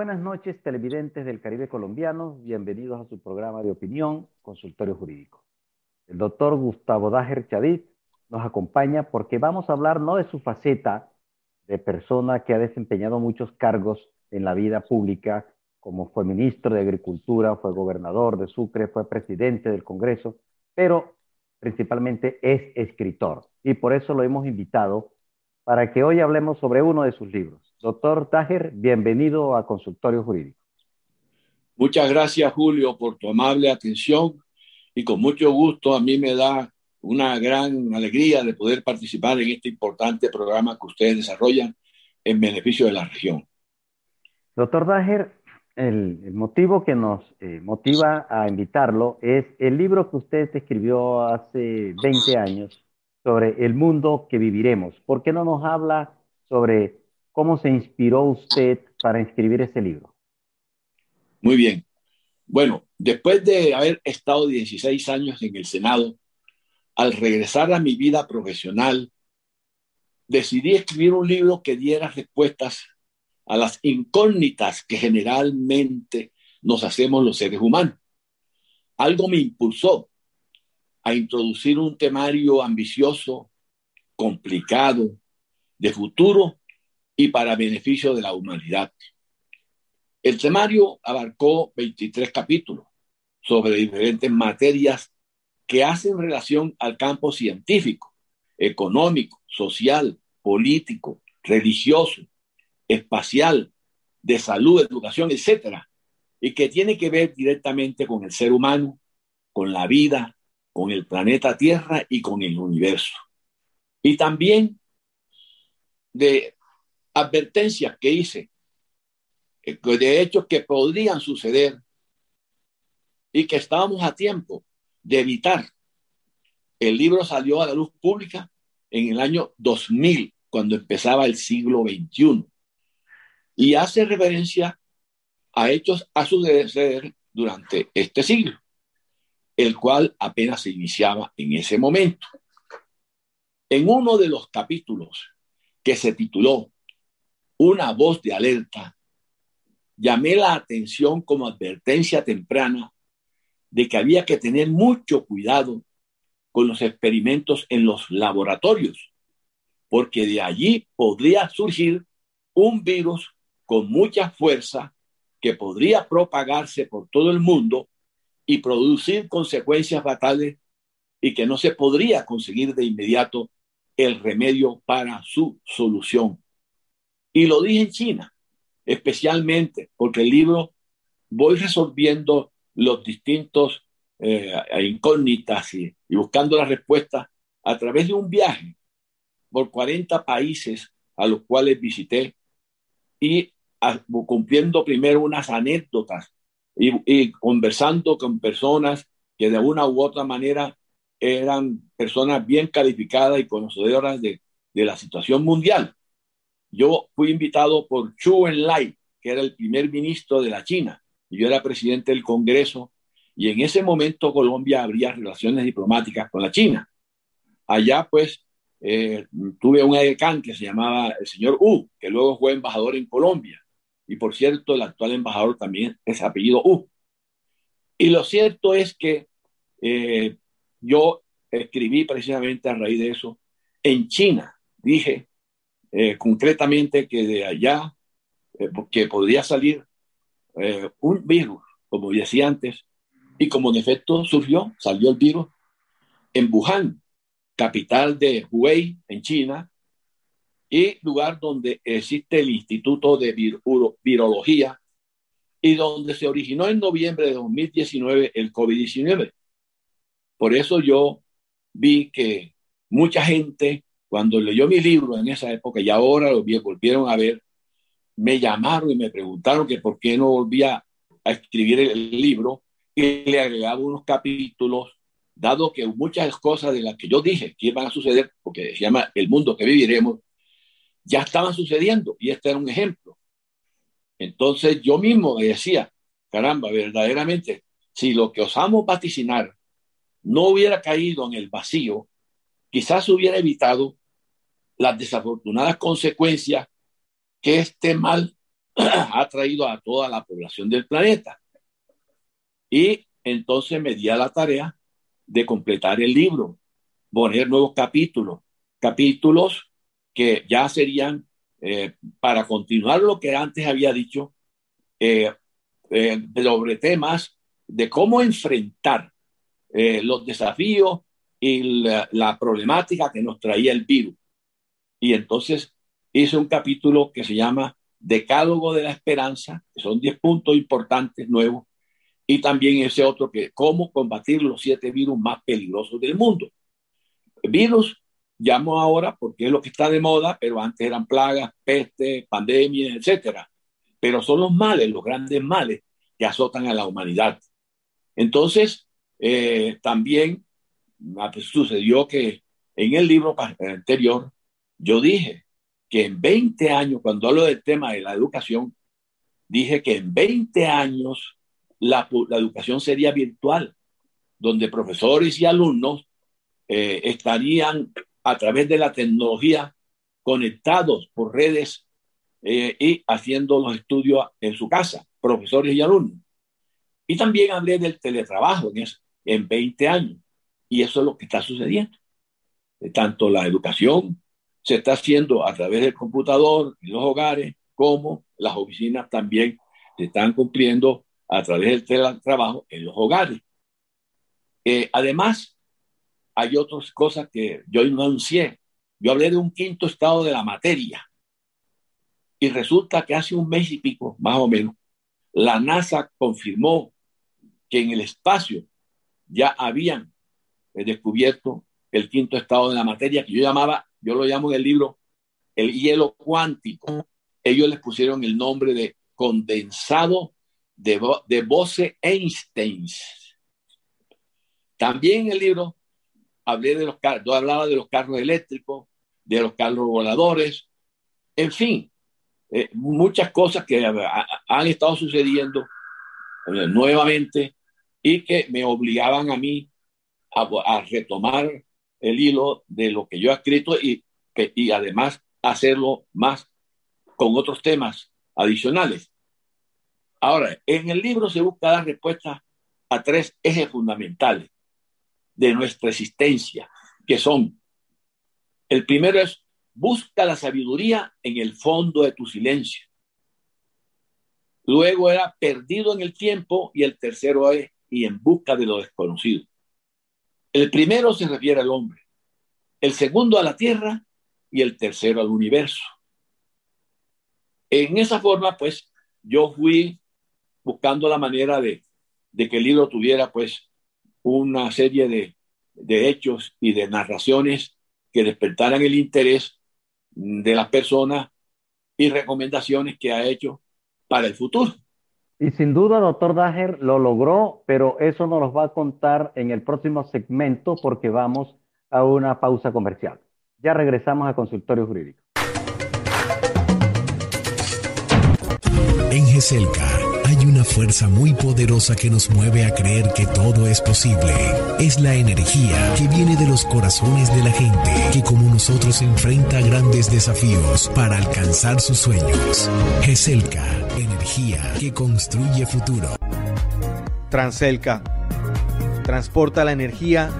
buenas noches, televidentes del Caribe colombiano. Bienvenidos a su programa de opinión, Consultorio Jurídico. El doctor Gustavo Dager Chadid nos acompaña porque vamos a hablar no de su faceta de persona que ha desempeñado muchos cargos en la vida pública, como fue ministro de Agricultura, fue gobernador de Sucre, fue presidente del Congreso, pero principalmente es escritor. Y por eso lo hemos invitado para que hoy hablemos sobre uno de sus libros. Doctor Tajer, bienvenido a Consultorio Jurídico. Muchas gracias, Julio, por tu amable atención y con mucho gusto a mí me da una gran alegría de poder participar en este importante programa que ustedes desarrollan en beneficio de la región. Doctor Dager, el, motivo que nos eh, motiva a invitarlo es el libro que usted escribió hace 20 años sobre el mundo que viviremos. ¿Por qué no nos habla sobre cómo se inspiró usted para escribir ese libro? Muy bien. Bueno, después de haber estado 16 años en el Senado, al regresar a mi vida profesional, decidí escribir un libro que diera respuestas a las incógnitas que generalmente nos hacemos los seres humanos. Algo me impulsó a introducir un temario ambicioso, complicado, de futuro y para beneficio de la humanidad. El temario abarcó 23 capítulos sobre diferentes materias que hacen relación al campo científico, económico, social, político, religioso, espacial, de salud, educación, etcétera, y que tiene que ver directamente con el ser humano, con la vida, con el planeta Tierra y con el universo. Y también de advertencias que hice, eh, de hechos que podrían suceder y que estábamos a tiempo de evitar. El libro salió a la luz pública en el año 2000, cuando empezaba el siglo XXI, y hace referencia a hechos a suceder durante este siglo, el cual apenas se iniciaba en ese momento. En uno de los capítulos que se tituló Una voz de alerta, llamé la atención como advertencia temprana de que había que tener mucho cuidado con los experimentos en los laboratorios, porque de allí podría surgir un virus con mucha fuerza que podría propagarse por todo el mundo y producir consecuencias fatales y que no se podría conseguir de inmediato el remedio para su solución. Y lo dije en China, especialmente porque el libro voy resolviendo los distintos eh, incógnitas y, buscando la respuesta a través de un viaje por 40 países a los cuales visité y cumpliendo primero unas anécdotas y, conversando con personas que de una u otra manera eran personas bien calificadas y conocedoras de, de la situación mundial. Yo fui invitado por Chu Enlai, que era el primer ministro de la China, yo era presidente del Congreso y en ese momento Colombia abría relaciones diplomáticas con la China. Allá pues eh, tuve un edecán que se llamaba el señor U, que luego fue embajador en Colombia. Y por cierto, el actual embajador también es apellido U. Y lo cierto es que eh, yo escribí precisamente a raíz de eso en China. Dije eh, concretamente que de allá, que podría salir eh, un virus, como decía antes, y como en efecto surgió, salió el virus en Wuhan, capital de Hubei, en China, y lugar donde existe el Instituto de Virología y donde se originó en noviembre de 2019 el COVID-19. Por eso yo vi que mucha gente, cuando leyó mi libro en esa época y ahora lo volvieron a ver, me llamaron y me preguntaron que por qué no volvía a escribir el libro y le agregaba unos capítulos, dado que muchas cosas de las que yo dije que iban a suceder, porque se llama El mundo que viviremos, ya estaban sucediendo y este era un ejemplo. Entonces yo mismo me decía, caramba, verdaderamente, si lo que osamos vaticinar no hubiera caído en el vacío, quizás hubiera evitado las desafortunadas consecuencias que este mal ha traído a toda la población del planeta. Y entonces me di a la tarea de completar el libro, poner nuevos capítulos, capítulos que ya serían eh, para continuar lo que antes había dicho eh, eh, sobre temas de cómo enfrentar los desafíos y la, la, problemática que nos traía el virus. Y entonces hice un capítulo que se llama Decálogo de la Esperanza, que son 10 puntos importantes nuevos, y también ese otro que cómo combatir los siete virus más peligrosos del mundo. Virus llamo ahora porque es lo que está de moda, pero antes eran plagas, peste, pandemia, etcétera. Pero son los males, los grandes males que azotan a la humanidad. Entonces, eh, también ah, pues, sucedió que en el libro anterior yo dije que en 20 años, cuando hablo del tema de la educación, dije que en 20 años la, educación sería virtual, donde profesores y alumnos eh, estarían a través de la tecnología conectados por redes eh, y haciendo los estudios en su casa, profesores y alumnos. Y también hablé del teletrabajo en, en 20 años. Y eso es lo que está sucediendo. Tanto la educación se está haciendo a través del computador en los hogares, como las oficinas también se están cumpliendo a través del teletrabajo en los hogares. Eh, además, hay otras cosas que yo no anuncié. Yo hablé de un quinto estado de la materia. Y resulta que hace un mes y pico, más o menos, la NASA confirmó que en el espacio ya habían eh, descubierto el quinto estado de la materia, que yo llamaba, yo lo llamo en el libro, el hielo cuántico. Ellos les pusieron el nombre de condensado de, de Bose-Einstein. También en el libro hablé de los hablaba de los carros eléctricos, de los carros voladores, en fin, eh, muchas cosas que han estado sucediendo eh, nuevamente y que me obligaban a mí a, retomar el hilo de lo que yo he escrito y, y además hacerlo más con otros temas adicionales. Ahora, en el libro se busca dar respuesta a tres ejes fundamentales de nuestra existencia, que son, el primero es, busca la sabiduría en el fondo de tu silencio. Luego era perdido en el tiempo y el tercero es y en busca de lo desconocido. El primero se refiere al hombre, el segundo a la tierra y el tercero al universo. En esa forma, pues, yo fui buscando la manera de, que el libro tuviera, pues, una serie de, de hechos y de narraciones que despertaran el interés de las personas y recomendaciones que ha hecho para el futuro. Y sin duda, doctor Dager lo logró, pero eso nos lo va a contar en el próximo segmento porque vamos a una pausa comercial. Ya regresamos a consultorio jurídico. En hay una fuerza muy poderosa que nos mueve a creer que todo es posible. Es la energía que viene de los corazones de la gente que como nosotros enfrenta grandes desafíos para alcanzar sus sueños. GESELCA, energía que construye futuro. Transelca transporta la energía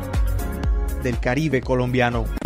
del Caribe colombiano.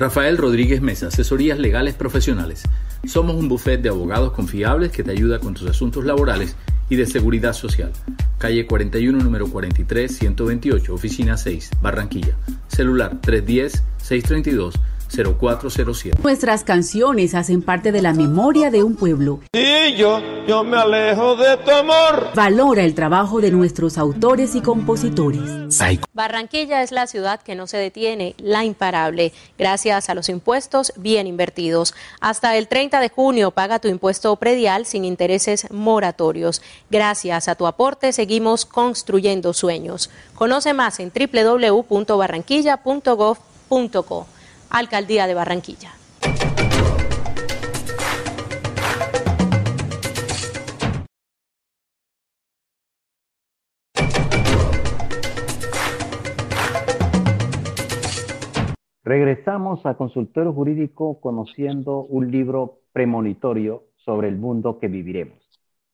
Rafael Rodríguez Mesa, Asesorías Legales Profesionales. Somos un buffet de abogados confiables que te ayuda con tus asuntos laborales y de seguridad social. Calle 41, número 43, 128, oficina 6, Barranquilla. Celular 310-632. 0407. Nuestras canciones hacen parte de la memoria de un pueblo. Y yo, yo me alejo de tu amor. Valora el trabajo de nuestros autores y compositores. Barranquilla es la ciudad que no se detiene, la imparable, gracias a los impuestos bien invertidos. Hasta el 30 de junio paga tu impuesto predial sin intereses moratorios. Gracias a tu aporte seguimos construyendo sueños. Conoce más en www.barranquilla.gov.co. Alcaldía de Barranquilla. Regresamos a Consultorio Jurídico conociendo un libro premonitorio sobre el mundo que viviremos.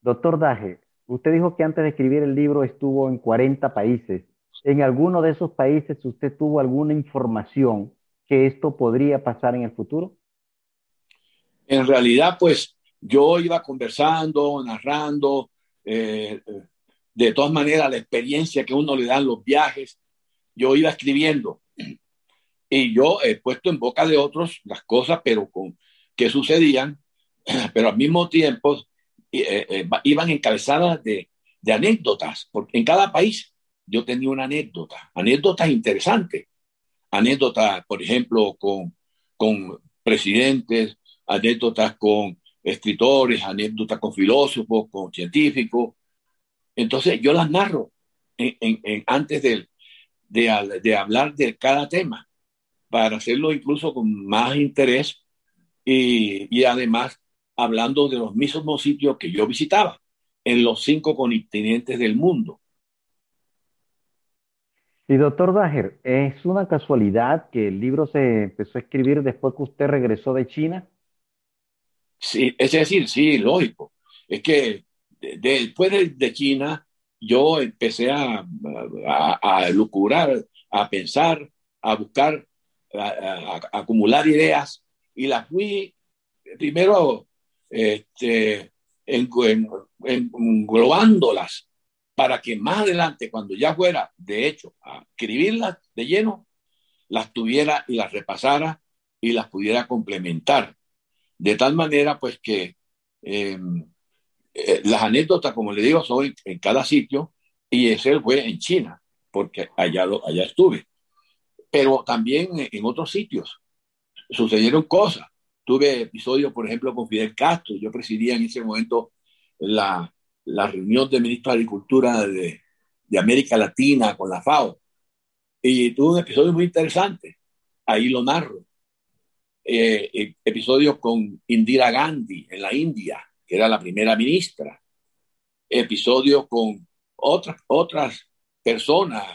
Doctor Daje, usted dijo que antes de escribir el libro estuvo en 40 países. ¿En alguno de esos países usted tuvo alguna información que esto podría pasar en el futuro? En realidad, pues yo iba conversando, narrando, eh, de todas maneras la experiencia que uno le dan los viajes, yo iba escribiendo y yo he puesto en boca de otros las cosas, pero con que sucedían, pero al mismo tiempo eh, eh, iban encabezadas de, de anécdotas, porque en cada país yo tenía una anécdota, anécdotas interesantes anécdotas, por ejemplo, con, con presidentes, anécdotas con escritores, anécdotas con filósofos, con científicos. Entonces yo las narro en, antes de, de, de, hablar de cada tema, para hacerlo incluso con más interés y, y además hablando de los mismos sitios que yo visitaba en los cinco continentes del mundo. Y doctor Dager, ¿es una casualidad que el libro se empezó a escribir después que usted regresó de China? Sí, es decir, sí, lógico. Es que después de, China yo empecé a, a, lucurar, a pensar, a buscar, a, acumular ideas y las fui primero este, englobándolas para que más adelante, cuando ya fuera, de hecho, a escribirlas de lleno, las tuviera y las repasara y las pudiera complementar. De tal manera, pues que em, eh, las anécdotas, como le digo, son en, cada sitio y ese fue en China, porque allá, allá estuve. Pero también en otros sitios sucedieron cosas. Tuve episodios, por ejemplo, con Fidel Castro. Yo presidía en ese momento la, la reunión de ministros de Agricultura de, de América Latina con la FAO. Y tuvo un episodio muy interesante. Ahí lo narro. Eh, eh, episodio con Indira Gandhi en la India, que era la primera ministra. Episodio con otras, otras personas,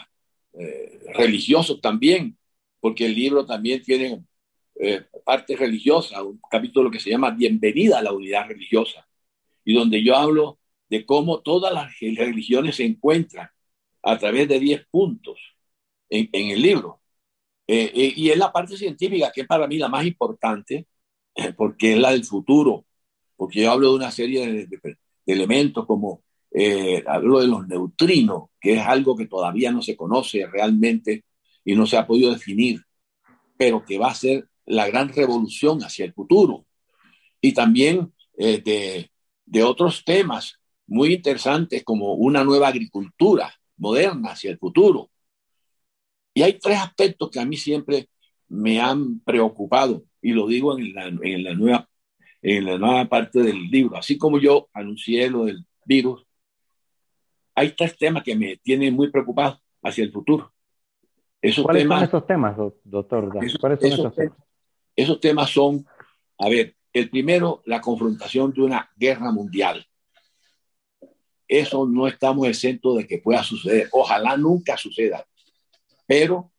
eh, religiosos también, porque el libro también tiene eh, parte religiosa, un capítulo que se llama Bienvenida a la unidad religiosa, y donde yo hablo de cómo todas las religiones se encuentran a través de 10 puntos en, el libro. Eh, eh, y es la parte científica que es para mí la más importante, eh, porque es la del futuro, porque yo hablo de una serie de, elementos como hablo de los neutrinos, que es algo que todavía no se conoce realmente y no se ha podido definir, pero que va a ser la gran revolución hacia el futuro. Y también de otros temas muy interesantes como una nueva agricultura moderna hacia el futuro. Y hay tres aspectos que a mí siempre me han preocupado y lo digo en la, en la, nueva, en la nueva parte del libro. Así como yo anuncié lo del virus, hay tres temas que me tienen muy preocupado hacia el futuro. Esos ¿Cuáles temas, son esos temas, doctor? Esos, ¿Cuáles son esos, temas? esos temas son, a ver, el primero, la confrontación de una guerra mundial. Eso no estamos exentos de que pueda suceder. Ojalá nunca suceda, pero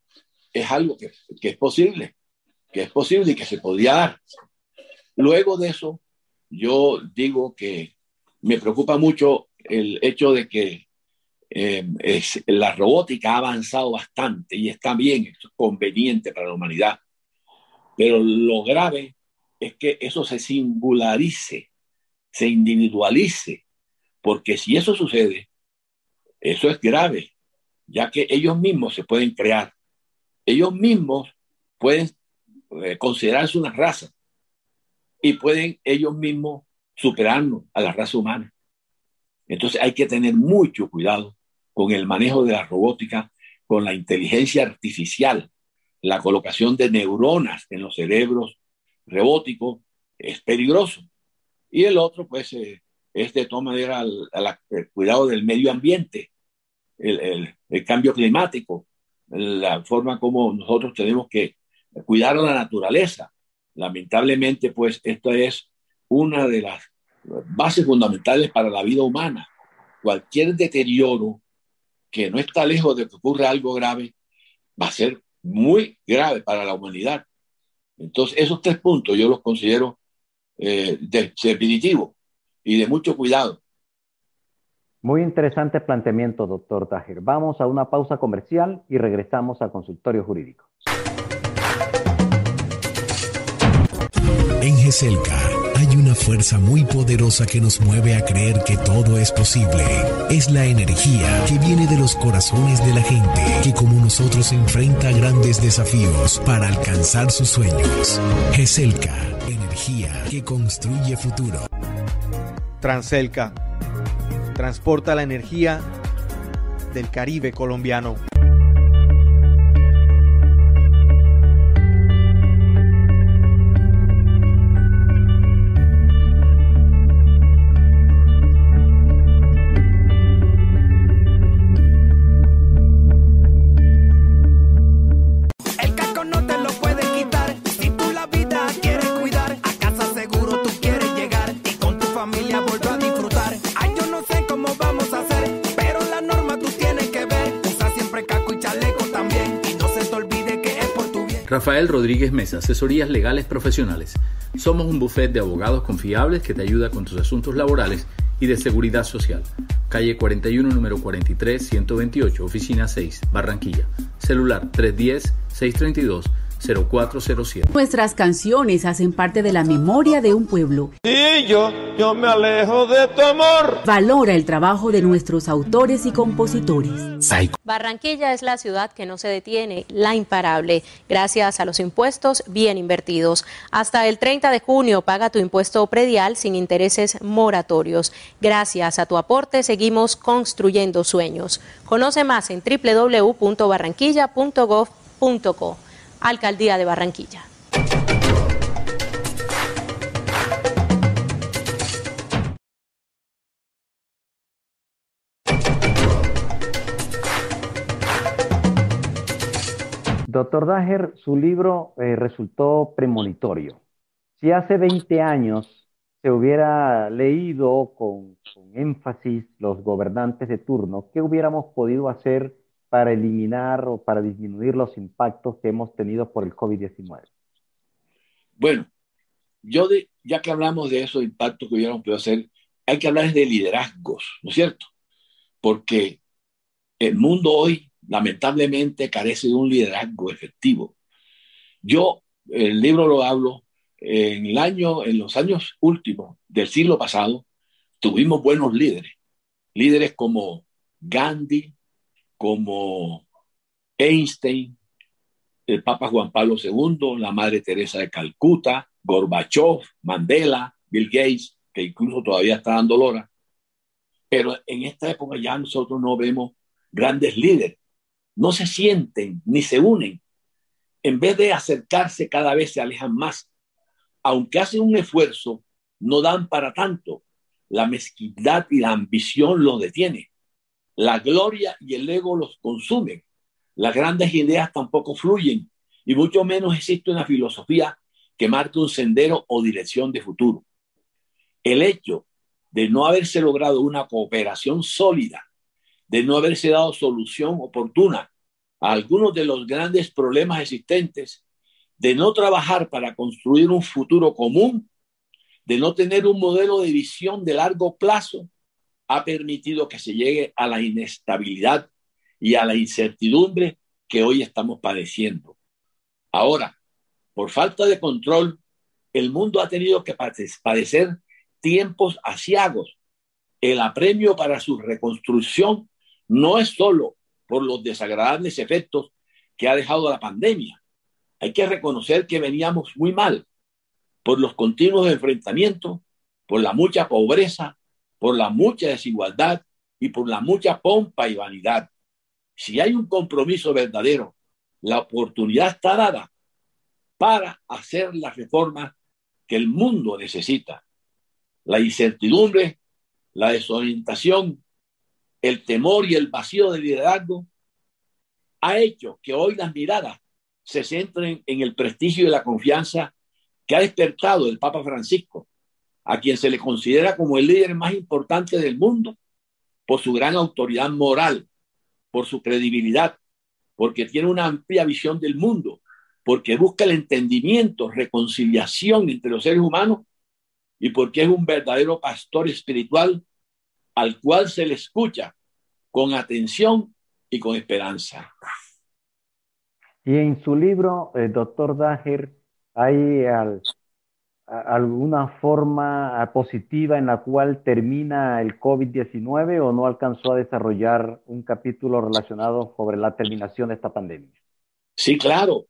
es algo que, es posible, que es posible y que se podría dar. Luego de eso, yo digo que me preocupa mucho el hecho de que eh, la robótica ha avanzado bastante y está bien, es conveniente para la humanidad. Pero lo grave es que eso se singularice, se individualice porque si eso sucede, eso es grave, ya que ellos mismos se pueden crear. Ellos mismos pueden eh, considerarse una raza y pueden ellos mismos superarnos a la raza humana. Entonces hay que tener mucho cuidado con el manejo de la robótica, con la inteligencia artificial, la colocación de neuronas en los cerebros robóticos es peligroso. Y el otro, pues, eh, es de todas maneras el, cuidado del medio ambiente, el, el, cambio climático, la forma como nosotros tenemos que cuidar la naturaleza. Lamentablemente, pues, esto es una de las bases fundamentales para la vida humana. Cualquier deterioro que no está lejos de que ocurra algo grave va a ser muy grave para la humanidad. Entonces, esos tres puntos yo los considero eh, definitivos y de mucho cuidado. Muy interesante planteamiento, doctor Tajer. Vamos a una pausa comercial y regresamos al consultorio jurídico. En GESELCA hay una fuerza muy poderosa que nos mueve a creer que todo es posible. Es la energía que viene de los corazones de la gente que como nosotros enfrenta grandes desafíos para alcanzar sus sueños. GESELCA, energía que construye futuro. Transelca transporta la energía del Caribe colombiano. Rafael Rodríguez Mesa, asesorías legales profesionales. Somos un buffet de abogados confiables que te ayuda con tus asuntos laborales y de seguridad social. Calle 41, número 43, 128, oficina 6, Barranquilla. Celular 310 632 0407. Nuestras canciones hacen parte de la memoria de un pueblo. Y yo, yo me alejo de tu amor. Valora el trabajo de nuestros autores y compositores. Barranquilla es la ciudad que no se detiene, la imparable, gracias a los impuestos bien invertidos. Hasta el 30 de junio paga tu impuesto predial sin intereses moratorios. Gracias a tu aporte seguimos construyendo sueños. Conoce más en www.barranquilla.gov.co. Alcaldía de Barranquilla. Doctor Dager, su libro eh, resultó premonitorio. Si hace 20 años se hubiera leído con, con, énfasis los gobernantes de turno, ¿qué hubiéramos podido hacer para eliminar o para disminuir los impactos que hemos tenido por el COVID-19? Bueno, yo de, ya que hablamos de esos impactos que hubiéramos podido hacer, hay que hablar de liderazgos, ¿no es cierto? Porque el mundo hoy lamentablemente carece de un liderazgo efectivo. Yo el libro lo hablo en el año, en los años últimos del siglo pasado, tuvimos buenos líderes, líderes como Gandhi, como Einstein, el Papa Juan Pablo II, la Madre Teresa de Calcuta, Gorbachev, Mandela, Bill Gates, que incluso todavía está dando lora. Pero en esta época ya nosotros no vemos grandes líderes. No se sienten ni se unen. En vez de acercarse, cada vez se alejan más. Aunque hacen un esfuerzo, no dan para tanto. La mezquindad y la ambición los detiene. La gloria y el ego los consumen. Las grandes ideas tampoco fluyen y mucho menos existe una filosofía que marque un sendero o dirección de futuro. El hecho de no haberse logrado una cooperación sólida, de no haberse dado solución oportuna a algunos de los grandes problemas existentes, de no trabajar para construir un futuro común, de no tener un modelo de visión de largo plazo, ha permitido que se llegue a la inestabilidad y a la incertidumbre que hoy estamos padeciendo. Ahora, por falta de control, el mundo ha tenido que padecer tiempos asiagos. El apremio para su reconstrucción no es solo por los desagradables efectos que ha dejado la pandemia. hay que reconocer que veníamos muy mal por los continuos enfrentamientos, por la mucha pobreza, por la mucha desigualdad y por la mucha pompa y vanidad. Si hay un compromiso verdadero, la oportunidad está dada para hacer las reformas que el mundo necesita. La incertidumbre, la desorientación, el temor y el vacío de liderazgo ha hecho que hoy las miradas se centren en el prestigio y la confianza que ha despertado el Papa Francisco, a quien se le considera como el líder más importante del mundo por su gran autoridad moral, por su credibilidad, porque tiene una amplia visión del mundo, porque busca el entendimiento, reconciliación entre los seres humanos y porque es un verdadero pastor espiritual al cual se le escucha con atención y con esperanza. Y en su libro, el doctor Dager, ¿hay alguna forma positiva en la cual termina el COVID-19 o no alcanzó a desarrollar un capítulo relacionado sobre la terminación de esta pandemia? Sí, claro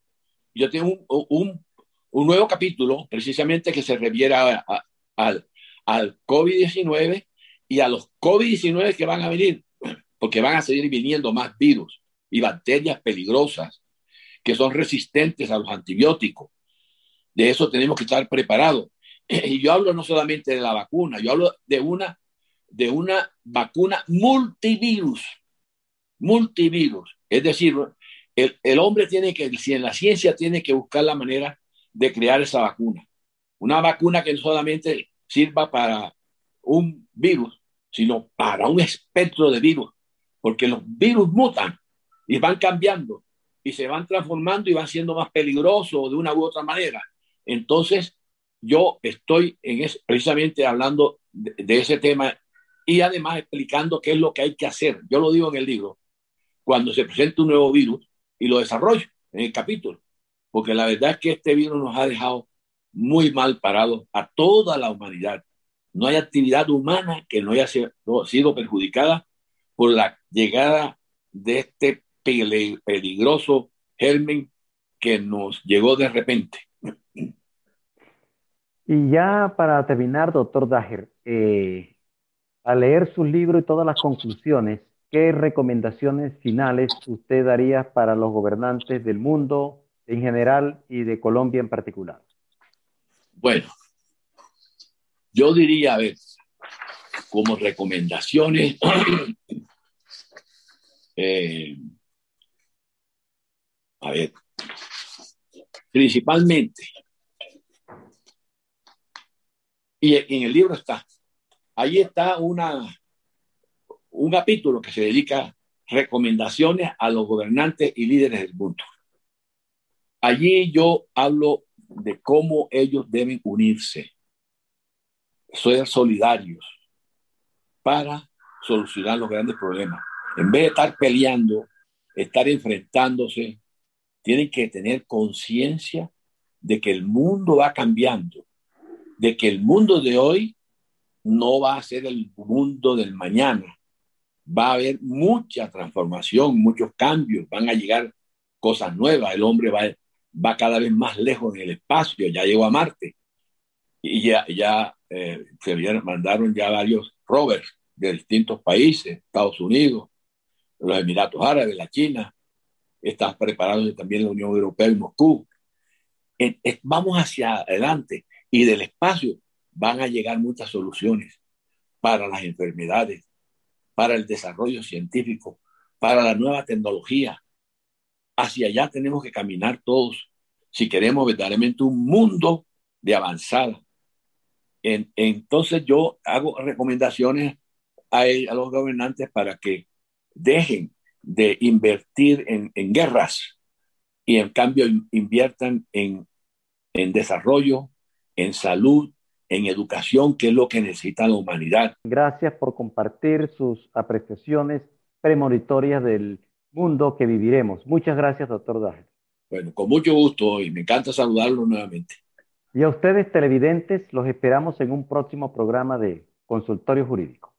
yo tengo un, nuevo capítulo precisamente que se refiere al, al COVID-19 y a los COVID-19 que van a venir, porque van a seguir viniendo más virus y bacterias peligrosas que son resistentes a los antibióticos. De eso tenemos que estar preparados. Y yo hablo no solamente de la vacuna, yo hablo de una, de una vacuna multivirus, multivirus. Es decir, el, hombre tiene que, si en la ciencia tiene que buscar la manera de crear esa vacuna. Una vacuna que no solamente sirva para un virus, sino para un espectro de virus, porque los virus mutan y van cambiando y se van transformando y van siendo más peligrosos de una u otra manera. Entonces, yo estoy en precisamente hablando de, de, ese tema y además explicando qué es lo que hay que hacer. Yo lo digo en el libro. Cuando se presenta un nuevo virus, y lo desarrollo en el capítulo, porque la verdad es que este virus nos ha dejado muy mal parados a toda la humanidad. No hay actividad humana que no haya sido perjudicada por la llegada de este peligroso germen que nos llegó de repente. Y ya para terminar, doctor Dager, eh, al leer su libro y todas las conclusiones, ¿Qué recomendaciones finales usted daría para los gobernantes del mundo en general y de Colombia en particular? Bueno, yo diría, a ver, como recomendaciones, eh, a ver, principalmente, y en el libro está, ahí está una un capítulo que se dedica a recomendaciones a los gobernantes y líderes del mundo. Allí yo hablo de cómo ellos deben unirse, ser solidarios para solucionar los grandes problemas. En vez de estar peleando, estar enfrentándose, tienen que tener conciencia de que el mundo va cambiando, de que el mundo de hoy no va a ser el mundo del mañana, va a haber mucha transformación, muchos cambios, van a llegar cosas nuevas, el hombre va, va cada vez más lejos en el espacio, ya llegó a Marte. Y ya, ya eh, se mandaron ya varios rovers de distintos países, Estados Unidos, los Emiratos Árabes, la China, está preparando también la Unión Europea y Moscú. vamos hacia adelante y del espacio van a llegar muchas soluciones para las enfermedades, para el desarrollo científico, para la nueva tecnología. Hacia allá tenemos que caminar todos si queremos verdaderamente un mundo de avanzada. entonces yo hago recomendaciones a, los gobernantes para que dejen de invertir en, guerras y en cambio inviertan en, en desarrollo, en salud, en educación, que es lo que necesita la humanidad. Gracias por compartir sus apreciaciones premonitorias del mundo que viviremos. Muchas gracias, doctor Dahl. Bueno, con mucho gusto y me encanta saludarlo nuevamente. Y a ustedes, televidentes, los esperamos en un próximo programa de Consultorio Jurídico.